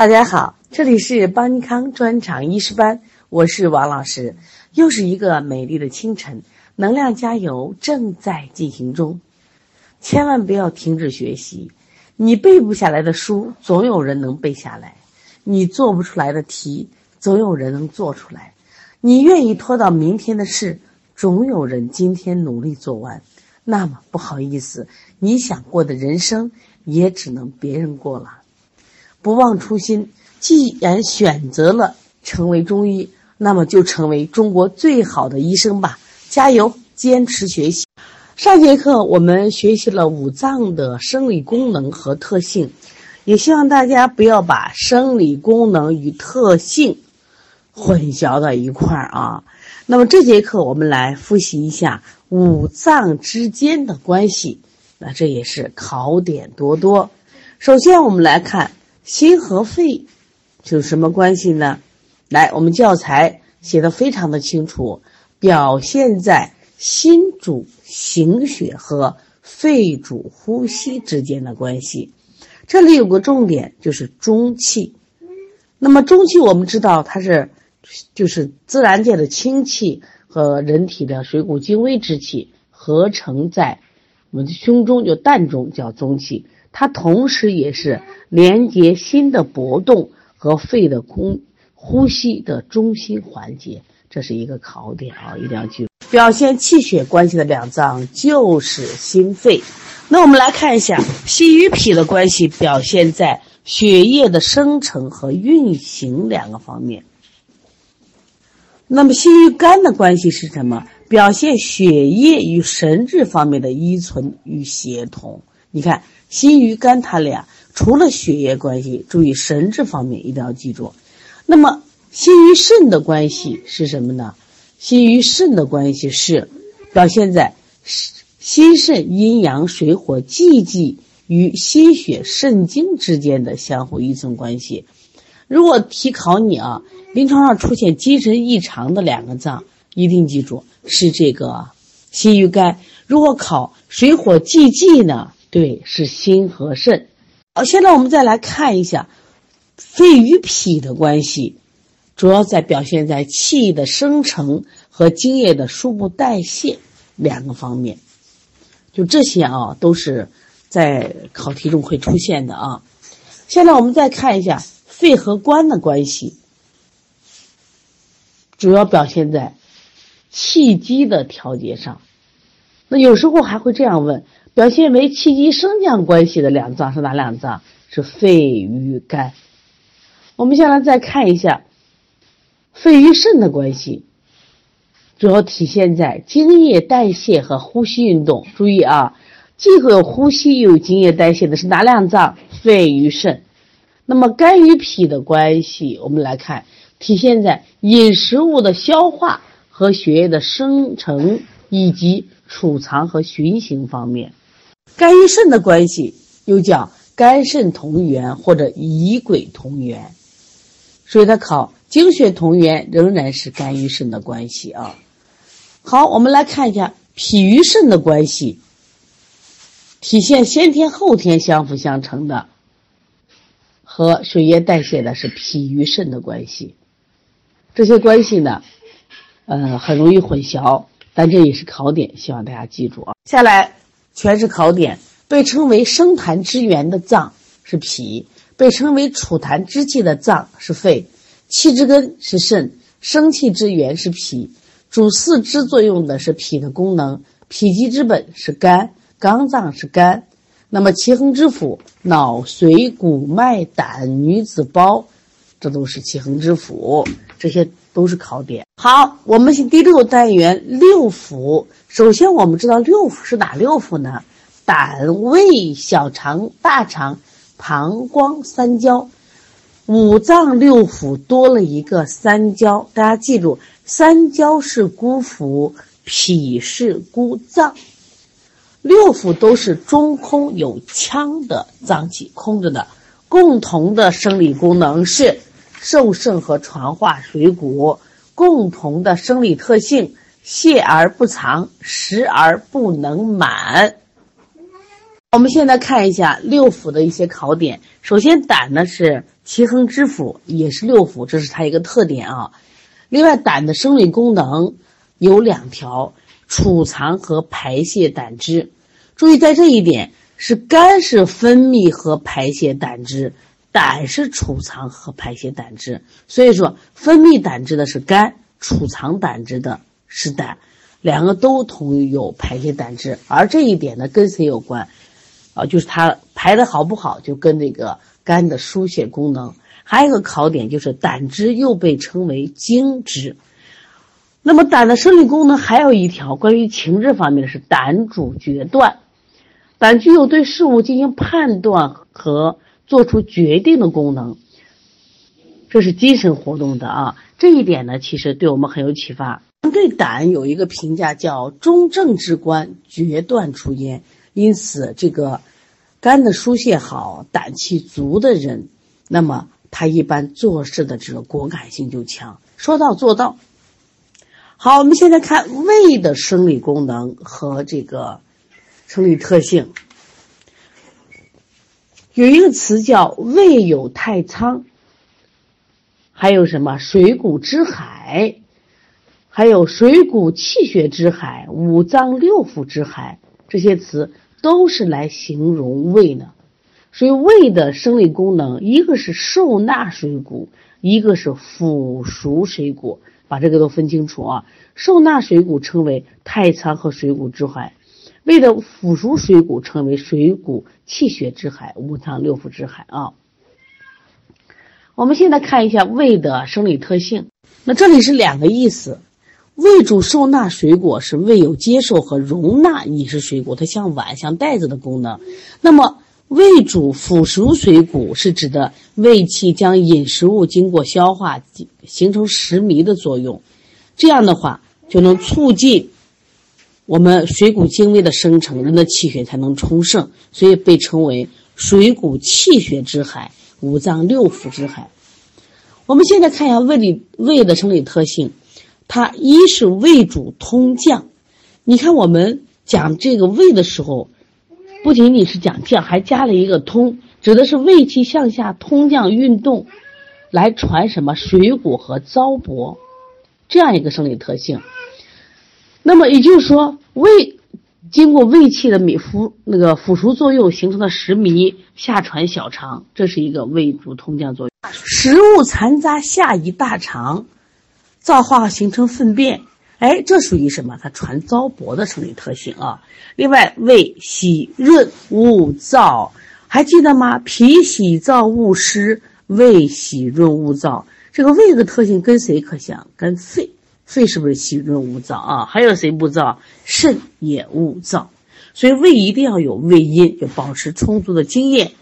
大家好，这里是邦尼康专场医师班，我是王老师。又是一个美丽的清晨，能量加油正在进行中，千万不要停止学习。你背不下来的书，总有人能背下来；你做不出来的题，总有人能做出来；你愿意拖到明天的事，总有人今天努力做完。那么不好意思，你想过的人生，也只能别人过了。不忘初心，既然选择了成为中医，那么就成为中国最好的医生吧！加油，坚持学习。上节课我们学习了五脏的生理功能和特性，也希望大家不要把生理功能与特性混淆到一块儿啊。那么这节课我们来复习一下五脏之间的关系，那这也是考点多多。首先我们来看。心和肺是什么关系呢？来，我们教材写的非常的清楚，表现在心主行血和肺主呼吸之间的关系。这里有个重点，就是中气。那么中气，我们知道它是就是自然界的清气和人体的水谷精微之气合成在我们的胸中，就膻中，叫中气。它同时也是连接心的搏动和肺的空呼吸的中心环节，这是一个考点啊，一定要记住。表现气血关系的两脏就是心肺。那我们来看一下心与脾的关系，表现在血液的生成和运行两个方面。那么心与肝的关系是什么？表现血液与神志方面的依存与协同。你看。心与肝，它俩除了血液关系，注意神志方面一定要记住。那么心与肾的关系是什么呢？心与肾的关系是表现在心肾阴阳水火既济与心血肾精之间的相互依存关系。如果题考你啊，临床上出现精神异常的两个脏，一定记住是这个心与肝。如果考水火既济呢？对，是心和肾。好，现在我们再来看一下肺与脾的关系，主要在表现在气的生成和精液的输布代谢两个方面。就这些啊，都是在考题中会出现的啊。现在我们再看一下肺和肝的关系，主要表现在气机的调节上。那有时候还会这样问。表现为气机升降关系的两脏是哪两脏？是肺与肝。我们下来再看一下肺与肾的关系，主要体现在精液代谢和呼吸运动。注意啊，既有呼吸又有精液代谢的是哪两脏？肺与肾。那么肝与脾的关系，我们来看，体现在饮食物的消化和血液的生成以及储藏和循行方面。肝与肾的关系又叫肝肾同源或者乙癸同源，所以它考精血同源仍然是肝与肾的关系啊。好，我们来看一下脾与肾的关系，体现先天后天相辅相成的，和水液代谢的是脾与肾的关系。这些关系呢，呃，很容易混淆，但这也是考点，希望大家记住啊。下来。全是考点。被称为生痰之源的脏是脾，被称为储痰之气的脏是肺，气之根是肾，生气之源是脾，主四肢作用的是脾的功能，脾气之本是肝，肝脏是肝。那么气横之府，脑髓骨脉胆女子胞，这都是气横之府，这些都是考点。好，我们是第六单元六腑。首先，我们知道六腑是哪六腑呢？胆、胃、小肠、大肠、膀胱、三焦。五脏六腑多了一个三焦，大家记住，三焦是孤腑，脾是孤脏。六腑都是中空有腔的脏器，空着的。共同的生理功能是受盛和传化水谷，共同的生理特性。泻而不藏，食而不能满。我们现在看一下六腑的一些考点。首先，胆呢是奇恒之腑，也是六腑，这是它一个特点啊。另外，胆的生理功能有两条：储藏和排泄胆汁。注意，在这一点是肝是分泌和排泄胆汁，胆是储藏和排泄胆汁。所以说，分泌胆汁的是肝，储藏胆汁的是胆，两个都同有排泄胆汁。而这一点呢，跟谁有关？啊，就是它排的好不好，就跟这个肝的疏泄功能。还有一个考点就是胆汁又被称为精汁。那么胆的生理功能还有一条关于情志方面的是胆主决断，胆具有对事物进行判断和做出决定的功能，这是精神活动的啊。这一点呢，其实对我们很有启发。对胆有一个评价叫中正之官，决断出焉。因此，这个肝的疏泄好、胆气足的人，那么他一般做事的这个果敢性就强，说到做到。好，我们现在看胃的生理功能和这个生理特性。有一个词叫“胃有太仓”，还有什么“水谷之海”，还有“水谷气血之海”、“五脏六腑之海”这些词。都是来形容胃的，所以胃的生理功能，一个是受纳水谷，一个是腐熟水谷，把这个都分清楚啊。受纳水谷称为太仓和水谷之海，胃的腐熟水谷称为水谷气血之海、五脏六腑之海啊。我们现在看一下胃的生理特性，那这里是两个意思。胃主受纳水果，是胃有接受和容纳饮食水果，它像碗、像袋子的功能。那么，胃主腐熟水谷，是指的胃气将饮食物经过消化形成食糜的作用。这样的话，就能促进我们水谷精微的生成，人的气血才能充盛，所以被称为水谷气血之海、五脏六腑之海。我们现在看一下胃里胃的生理特性。它一是胃主通降，你看我们讲这个胃的时候，不仅仅是讲降，还加了一个通，指的是胃气向下通降运动，来传什么水谷和糟粕，这样一个生理特性。那么也就是说，胃经过胃气的糜腐那个腐熟作用形成的食糜下传小肠，这是一个胃主通降作用。食物残渣下移大肠。造化形成粪便，哎，这属于什么？它传糟粕的生理特性啊。另外，胃喜润勿燥，还记得吗？脾喜燥勿湿，胃喜润勿燥。这个胃的特性跟谁可像？跟肺，肺是不是喜润勿燥啊？还有谁不燥？肾也勿燥。所以胃一定要有胃阴，要保持充足的津液，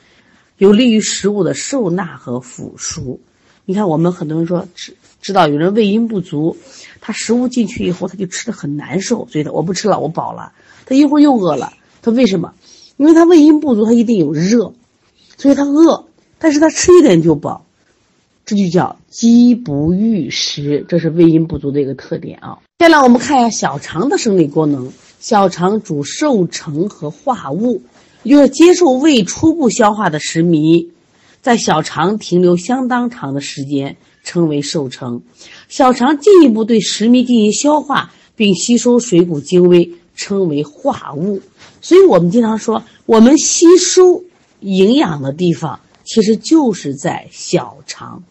有利于食物的受纳和腐熟。你看，我们很多人说吃。知道有人胃阴不足，他食物进去以后他就吃的很难受，所以他我不吃了，我饱了。他一会儿又饿了，他为什么？因为他胃阴不足，他一定有热，所以他饿，但是他吃一点就饱，这就叫饥不欲食，这是胃阴不足的一个特点啊。接下来我们看一下小肠的生理功能，小肠主受成和化物，就是接受胃初步消化的食糜，在小肠停留相当长的时间。称为受成，小肠进一步对食糜进行消化，并吸收水谷精微，称为化物。所以我们经常说，我们吸收营养的地方其实就是在小肠。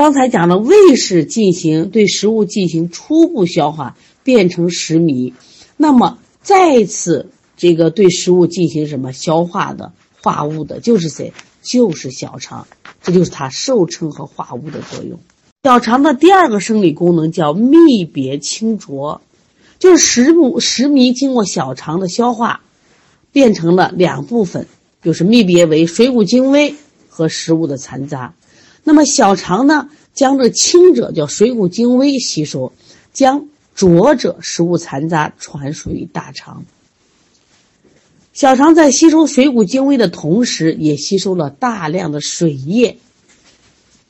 刚才讲的胃是进行对食物进行初步消化，变成食糜，那么再次这个对食物进行什么消化的化物的，就是谁？就是小肠。这就是它受称和化物的作用。小肠的第二个生理功能叫泌别清浊，就是食物食糜经过小肠的消化，变成了两部分，就是泌别为水谷精微和食物的残渣。那么小肠呢，将这轻者叫水谷精微吸收，将浊者食物残渣传输于大肠。小肠在吸收水谷精微的同时，也吸收了大量的水液，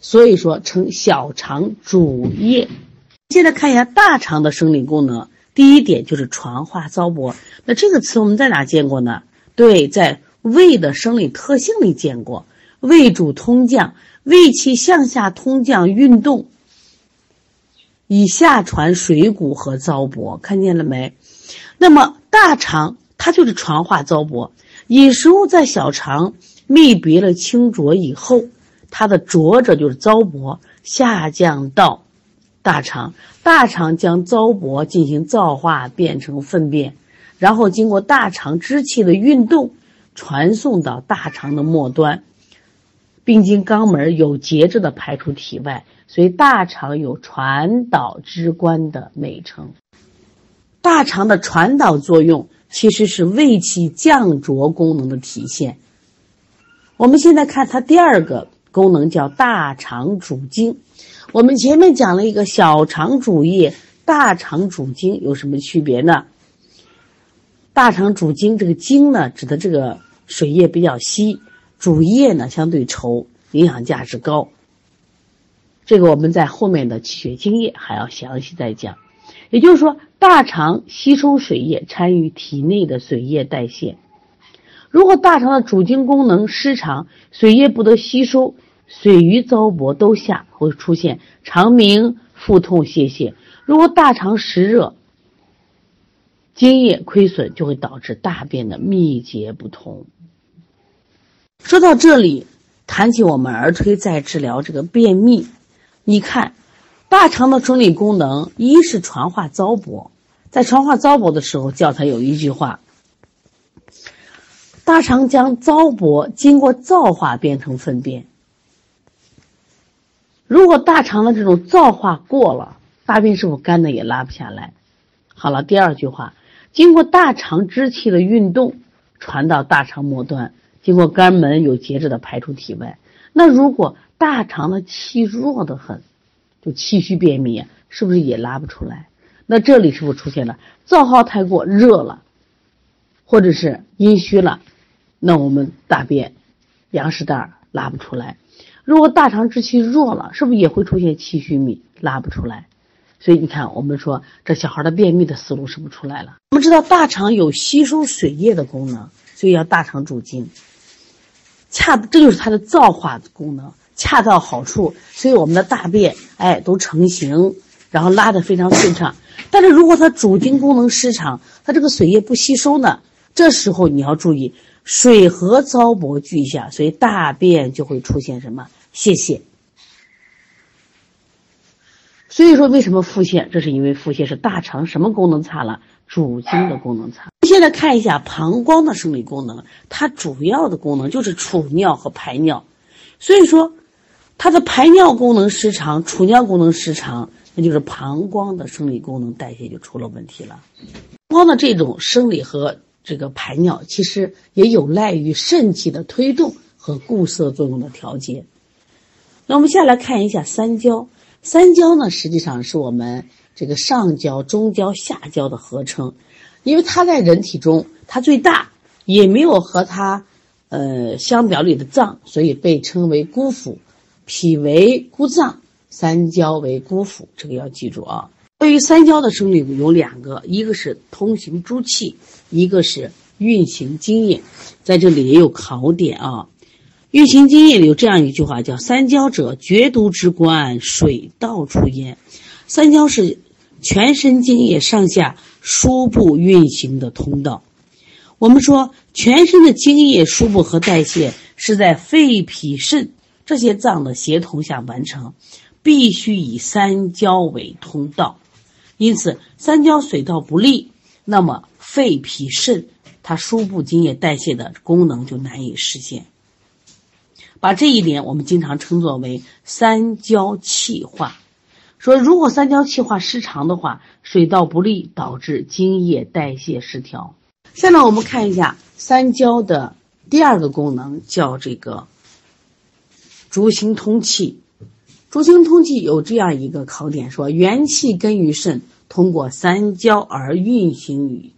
所以说称小肠主液。现在看一下大肠的生理功能，第一点就是传化糟粕。那这个词我们在哪见过呢？对，在胃的生理特性里见过，胃主通降，胃气向下通降运动，以下传水谷和糟粕，看见了没？那么大肠它就是传化糟粕，饮食物在小肠泌别了清浊以后，它的浊者就是糟粕下降到大肠，大肠将糟粕进行造化变成粪便，然后经过大肠支气的运动，传送到大肠的末端，并经肛门有节制的排出体外。所以大肠有传导之官的美称。大肠的传导作用其实是胃气降浊功能的体现。我们现在看它第二个功能叫大肠主经。我们前面讲了一个小肠主液，大肠主经有什么区别呢？大肠主经这个经呢，指的这个水液比较稀，主液呢相对稠，营养价值高。这个我们在后面的气血津液还要详细再讲。也就是说，大肠吸收水液，参与体内的水液代谢。如果大肠的主经功能失常，水液不得吸收，水瘀糟粕都下，会出现肠鸣、腹痛、泄泻。如果大肠实热，津液亏损，就会导致大便的秘结不通。说到这里，谈起我们儿推在治疗这个便秘。你看，大肠的生理功能，一是传化糟粕，在传化糟粕的时候，教材有一句话：大肠将糟粕经过造化变成粪便。如果大肠的这种造化过了，大便是否干的也拉不下来？好了，第二句话，经过大肠支气的运动，传到大肠末端，经过肝门有节制的排出体外。那如果大肠的气弱的很，就气虚便秘，是不是也拉不出来？那这里是不是出现了燥耗太过热了，或者是阴虚了？那我们大便羊屎蛋拉不出来。如果大肠之气弱了，是不是也会出现气虚秘，拉不出来？所以你看，我们说这小孩的便秘的思路是不是出来了？我们知道大肠有吸收水液的功能，所以要大肠主经。恰，这就是它的造化功能，恰到好处，所以我们的大便，哎，都成型，然后拉的非常顺畅。但是如果它主经功能失常，它这个水液不吸收呢，这时候你要注意，水和糟粕俱下，所以大便就会出现什么泄泻。所以说，为什么腹泻？这是因为腹泻是大肠什么功能差了？主经的功能差。现在看一下膀胱的生理功能，它主要的功能就是储尿和排尿。所以说，它的排尿功能失常，储尿功能失常，那就是膀胱的生理功能代谢就出了问题了。膀胱的这种生理和这个排尿，其实也有赖于肾气的推动和固摄作用的调节。那我们下来看一下三焦。三焦呢，实际上是我们这个上焦、中焦、下焦的合称，因为它在人体中它最大，也没有和它，呃相表里的脏，所以被称为孤腑。脾为孤脏，三焦为孤腑，这个要记住啊。关于三焦的生理有两个，一个是通行诸气，一个是运行津液，在这里也有考点啊。运行津液里有这样一句话，叫“三焦者，厥毒之官，水道出焉”。三焦是全身津液上下输布运行的通道。我们说，全身的津液输布和代谢是在肺、脾、肾这些脏的协同下完成，必须以三焦为通道。因此，三焦水道不利，那么肺、脾、肾它输布津液代谢的功能就难以实现。把这一点我们经常称作为三焦气化，说如果三焦气化失常的话，水道不利，导致津液代谢失调。下面我们看一下三焦的第二个功能，叫这个逐行通气。逐行通气有这样一个考点，说元气根于肾，通过三焦而运行于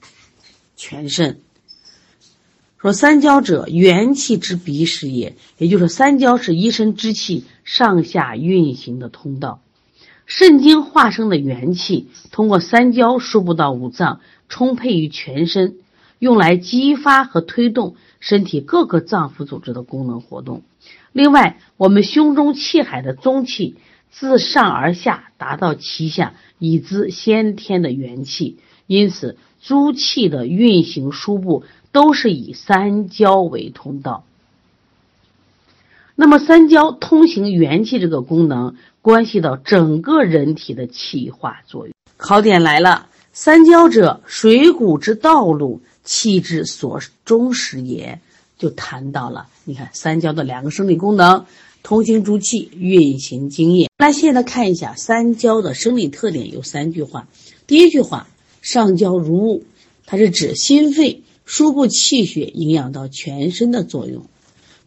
全身。说三焦者，元气之鼻屎也，也就是三焦是一身之气上下运行的通道。肾经化生的元气，通过三焦输布到五脏，充沛于全身。用来激发和推动身体各个脏腑组织的功能活动。另外，我们胸中气海的中气自上而下达到脐下，以滋先天的元气。因此，诸气的运行输布都是以三焦为通道。那么，三焦通行元气这个功能，关系到整个人体的气化作用。考点来了。三焦者，水谷之道路，气之所终始也。就谈到了，你看三焦的两个生理功能：通行诸气，运行津液。那现在看一下三焦的生理特点，有三句话。第一句话，上焦如雾，它是指心肺输布气血，营养到全身的作用；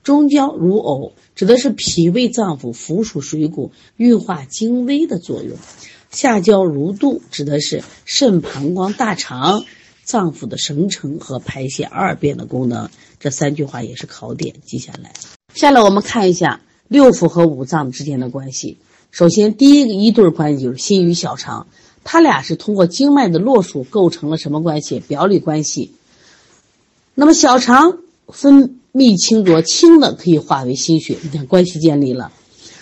中焦如藕，指的是脾胃脏腑附属水谷，运化精微的作用。下焦如肚，指的是肾、膀胱、大肠脏腑的生成和排泄二便的功能。这三句话也是考点，记下来。下来我们看一下六腑和五脏之间的关系。首先，第一个一对关系就是心与小肠，它俩是通过经脉的络属构成了什么关系？表里关系。那么小肠分泌清浊，清的可以化为心血，你看关系建立了。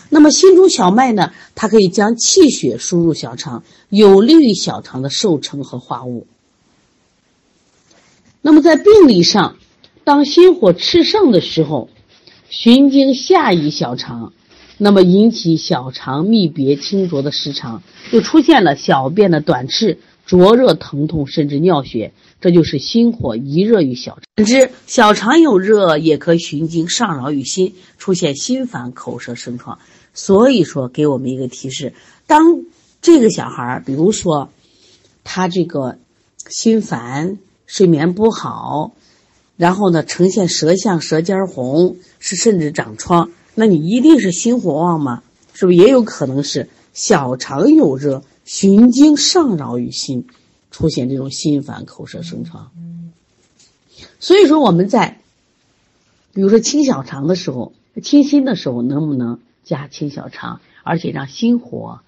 那么心中小麦呢？它可以将气血输入小肠，有利于小肠的受成和化物。那么在病理上，当心火炽盛的时候，循经下移小肠，那么引起小肠泌别清浊的失常，就出现了小便的短赤、灼热、疼痛，甚至尿血，这就是心火一热于小肠。之小肠有热，也可循经上扰于心，出现心烦、口舌生疮。所以说，给我们一个提示：当这个小孩儿，比如说他这个心烦、睡眠不好，然后呢呈现舌象、舌尖红，是甚至长疮，那你一定是心火旺吗？是不是也有可能是小肠有热，循经上扰于心，出现这种心烦、口舌生疮？所以说我们在比如说清小肠的时候、清心的时候，能不能？加清小肠，而且让心火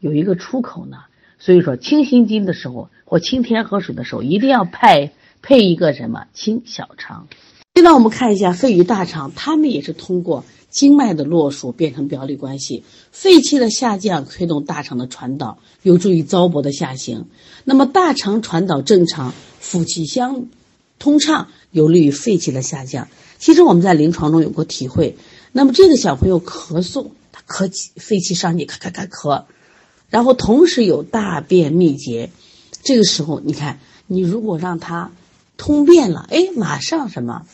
有一个出口呢。所以说清心经的时候或清天河水的时候，一定要配配一个什么清小肠。现在我们看一下肺与大肠，它们也是通过经脉的络属变成表里关系。肺气的下降推动大肠的传导，有助于糟粕的下行。那么大肠传导正常，腑气相通畅，有利于肺气的下降。其实我们在临床中有过体会。那么这个小朋友咳嗽，他咳气，肺气上逆，咔咔咔咳，然后同时有大便秘结，这个时候你看，你如果让他通便了，哎，马上什么，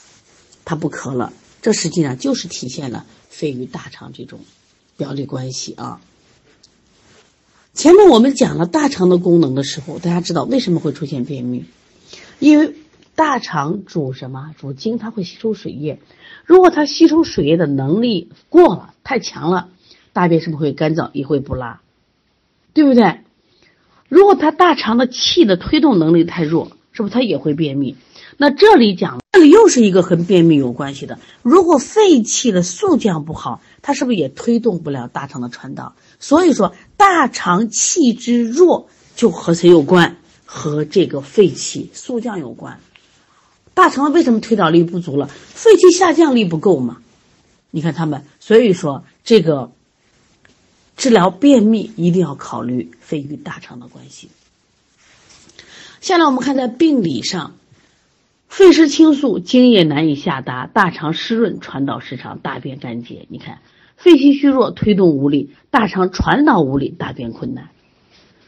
他不咳了，这实际上就是体现了肺与大肠这种表里关系啊。前面我们讲了大肠的功能的时候，大家知道为什么会出现便秘？因为大肠主什么？主精，它会吸收水液。如果它吸收水液的能力过了，太强了，大便是不是会干燥，也会不拉，对不对？如果它大肠的气的推动能力太弱，是不是它也会便秘？那这里讲，又是一个和便秘有关系的。如果肺气的速降不好，它是不是也推动不了大肠的传导？所以说，大肠气之弱就和谁有关？和这个肺气速降有关。大肠为什么推导力不足了？肺气下降力不够嘛？你看他们，所以说这个治疗便秘一定要考虑肺与大肠的关系。下来我们看在病理上，肺湿清肃，津液难以下达；大肠湿润，传导失常，大便干结。你看，肺气虚弱，推动无力，大肠传导无力，大便困难。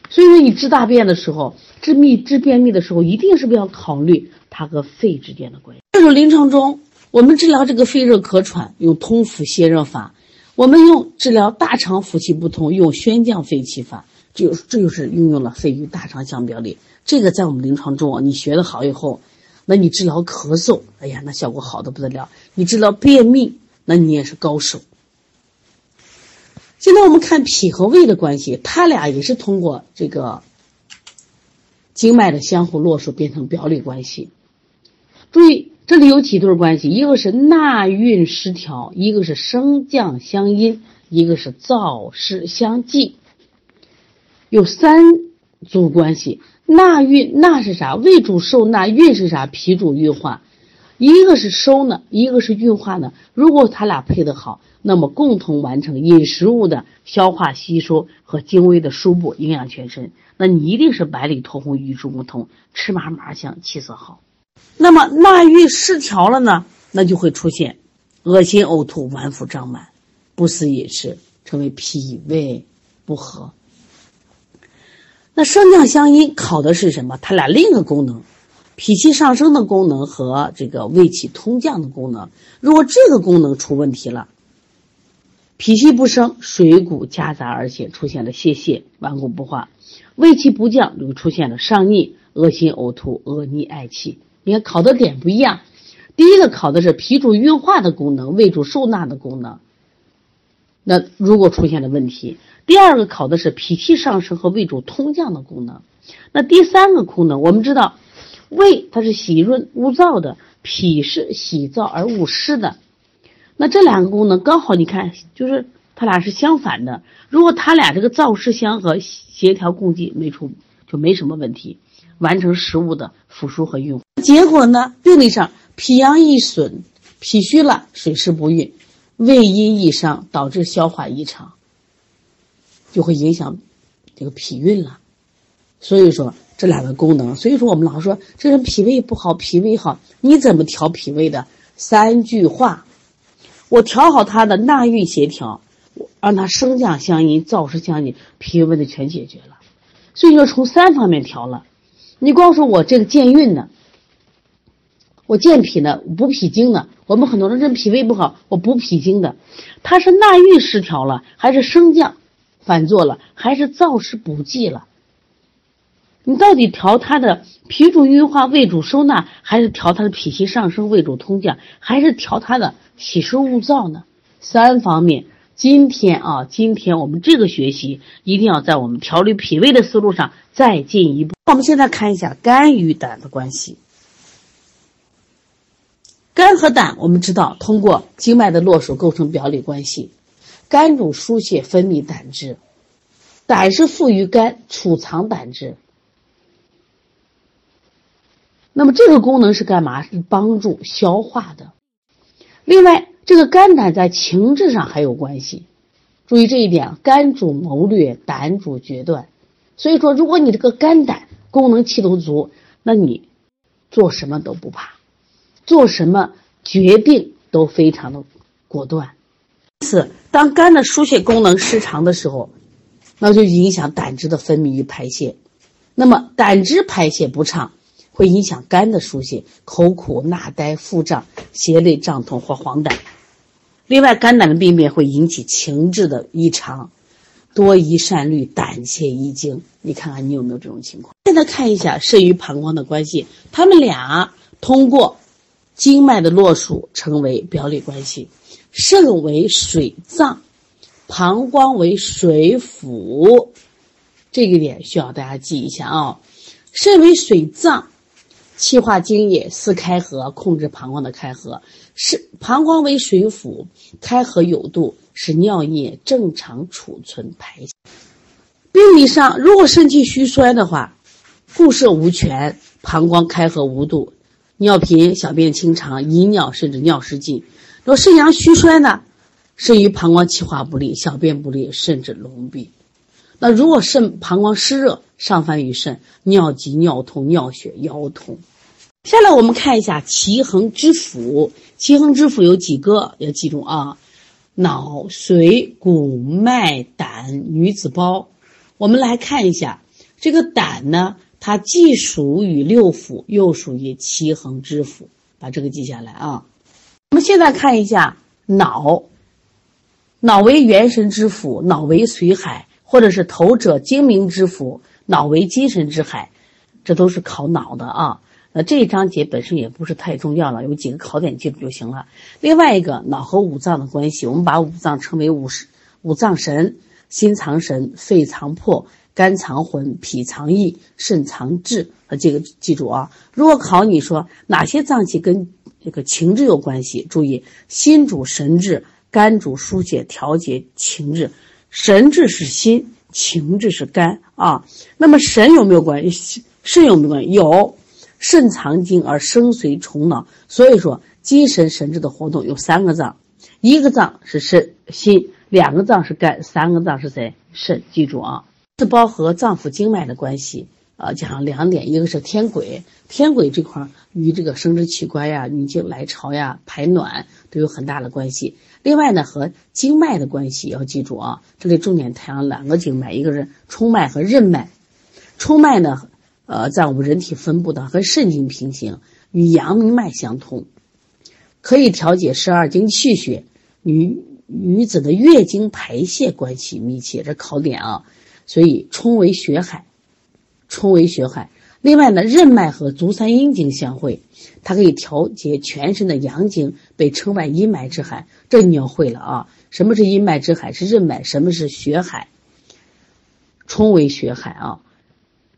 所以说，你治大便的时候，治秘治便秘的时候，一定是不是要考虑？它和肺之间的关系。就是临床中，我们治疗这个肺热咳喘，用通腑泻热法；我们用治疗大肠腑气不通，用宣降肺气法。就这就是运用了肺与大肠相表里。这个在我们临床中啊，你学的好以后，那你治疗咳嗽，哎呀，那效果好的不得了。你治疗便秘，那你也是高手。现在我们看脾和胃的关系，它俩也是通过这个经脉的相互络属变成表里关系。注意，这里有几对关系，一个是纳运失调，一个是升降相因，一个是燥湿相济，有三组关系。纳运纳是啥？胃主受纳，运是啥？脾主运化。一个是收呢，一个是运化呢。如果他俩配得好，那么共同完成饮食物的消化吸收和精微的输布，营养全身。那你一定是白里透红，与众不同，吃嘛嘛香，气色好。那么纳运失调了呢，那就会出现恶心、呕吐、脘腹胀满、不思饮食，成为脾胃不和。那升降相因考的是什么？它俩另一个功能。脾气上升的功能和这个胃气通降的功能，如果这个功能出问题了，脾气不升，水谷夹杂而且出现了泄泻、顽固不化；胃气不降，就出现了上逆、恶心、呕吐、恶逆嗳气。你看考的点不一样，第一个考的是脾主运化的功能，胃主受纳的功能。那如果出现了问题，第二个考的是脾气上升和胃主通降的功能。那第三个功能，我们知道。胃它是喜润恶燥的，脾是喜燥而恶湿的。那这两个功能刚好，你看就是它俩是相反的。如果它俩这个燥湿相合、协调共济，没出就没什么问题，完成食物的腐熟和运化。结果呢，病理上脾阳易损，脾虚了，水湿不运，胃阴易伤，导致消化异常，就会影响这个脾运了。所以说。这两个功能，所以说我们老说这人脾胃不好，脾胃好，你怎么调脾胃的？三句话，我调好他的纳运协调，让他升降相应，燥湿相应，脾胃问题全解决了。所以说从三方面调了，你光说我这个健运呢，我健脾呢，补脾经呢，我们很多人这脾胃不好，我补脾经的，他是纳运失调了，还是升降反作了，还是燥湿补剂了？你到底调他的脾主运化、胃主收纳，还是调他的脾气上升、胃主通降，还是调他的喜湿勿燥呢？三方面。今天啊，今天我们这个学习一定要在我们调理脾胃的思路上再进一步。我们现在看一下肝与胆的关系。肝和胆，我们知道通过经脉的络属构成表里关系。肝主疏泄分泌胆汁，胆是富于肝，储藏胆汁。那么这个功能是干嘛？是帮助消化的。另外，这个肝胆在情志上还有关系。注意这一点，肝主谋略，胆主决断。所以说，如果你这个肝胆功能气都足，那你做什么都不怕，做什么决定都非常的果断。因此，当肝的疏泄功能失常的时候，那就影响胆汁的分泌与排泄。那么，胆汁排泄不畅。会影响肝的疏泄，口苦、纳呆、腹胀、胁肋胀痛或黄疸。另外，肝胆的病变会引起情志的异常，多疑善虑、胆怯易惊。你看看你有没有这种情况？现在看一下肾与膀胱的关系，他们俩通过经脉的络属成为表里关系。肾为水脏，膀胱为水府，这个点需要大家记一下啊。肾为水脏。气化精液，四开合，控制膀胱的开合。是膀胱为水府，开合有度，使尿液正常储存排泄。病理上，如果肾气虚衰的话，固摄无权，膀胱开合无度，尿频、小便清长、遗尿甚至尿失禁。若肾阳虚衰呢，肾于膀胱气化不利，小便不利，甚至脓闭。那如果肾膀胱湿热，上烦于肾，尿急、尿痛、尿血、腰痛。下来我们看一下奇恒之腑。奇恒之腑有几个要记住啊？脑、髓、骨、脉、胆、女子胞。我们来看一下这个胆呢，它既属于六腑，又属于奇恒之腑。把这个记下来啊。我们现在看一下脑，脑为元神之府，脑为髓海。或者是头者精明之府，脑为精神之海，这都是考脑的啊。那这一章节本身也不是太重要了，有几个考点记住就行了。另外一个脑和五脏的关系，我们把五脏称为五十五脏神：心藏神，肺藏魄，肝藏魂，脾藏意，肾藏志。啊，这个记住啊。如果考你说哪些脏器跟这个情志有关系，注意心主神志，肝主疏解调节情志。神志是心，情志是肝啊。那么神有没有关系？肾有没有关系？有，肾藏精而生髓充脑，所以说精神神志的活动有三个脏，一个脏是肾心，两个脏是肝，三个脏是谁？肾。记住啊，四包和脏腑经脉的关系啊，讲了两点，一个是天癸，天癸这块与这个生殖器官呀、女经来潮呀、排卵都有很大的关系。另外呢，和经脉的关系要记住啊，这里重点谈了两个经脉，一个是冲脉和任脉。冲脉呢，呃，在我们人体分布的和肾经平行，与阳明脉相通，可以调节十二经气血。与女子的月经排泄关系密切，这考点啊。所以冲为血海，冲为血海。另外呢，任脉和足三阴经相会，它可以调节全身的阳经，被称为阴脉之海。这你要会了啊！什么是阴脉之海？是任脉。什么是血海？冲为血海啊。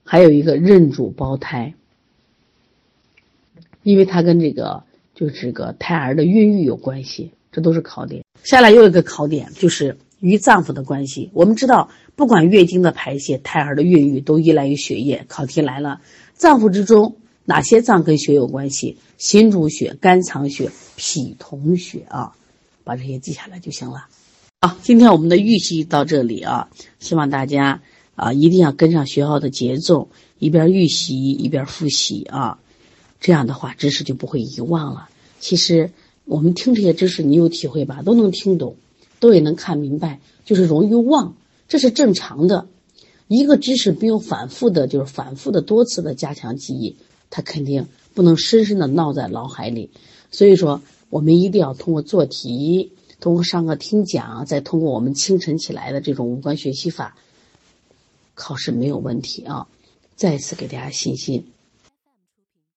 还有一个任主胞胎，因为它跟这个就是这个胎儿的孕育有关系，这都是考点。下来又一个考点，就是与脏腑的关系。我们知道，不管月经的排泄、胎儿的孕育，都依赖于血液。考题来了，脏腑之中哪些脏跟血有关系？心主血，肝藏血，脾统血啊，把这些记下来就行了。好，今天我们的预习到这里啊，希望大家。啊，一定要跟上学校的节奏，一边预习一边复习啊，这样的话知识就不会遗忘了。其实我们听这些知识，你有体会吧？都能听懂，都也能看明白，就是容易忘，这是正常的。一个知识不用反复的，就是反复的多次的加强记忆，它肯定不能深深的烙在脑海里。所以说，我们一定要通过做题，通过上课听讲，再通过我们清晨起来的这种五官学习法。考试没有问题啊！再次给大家信心。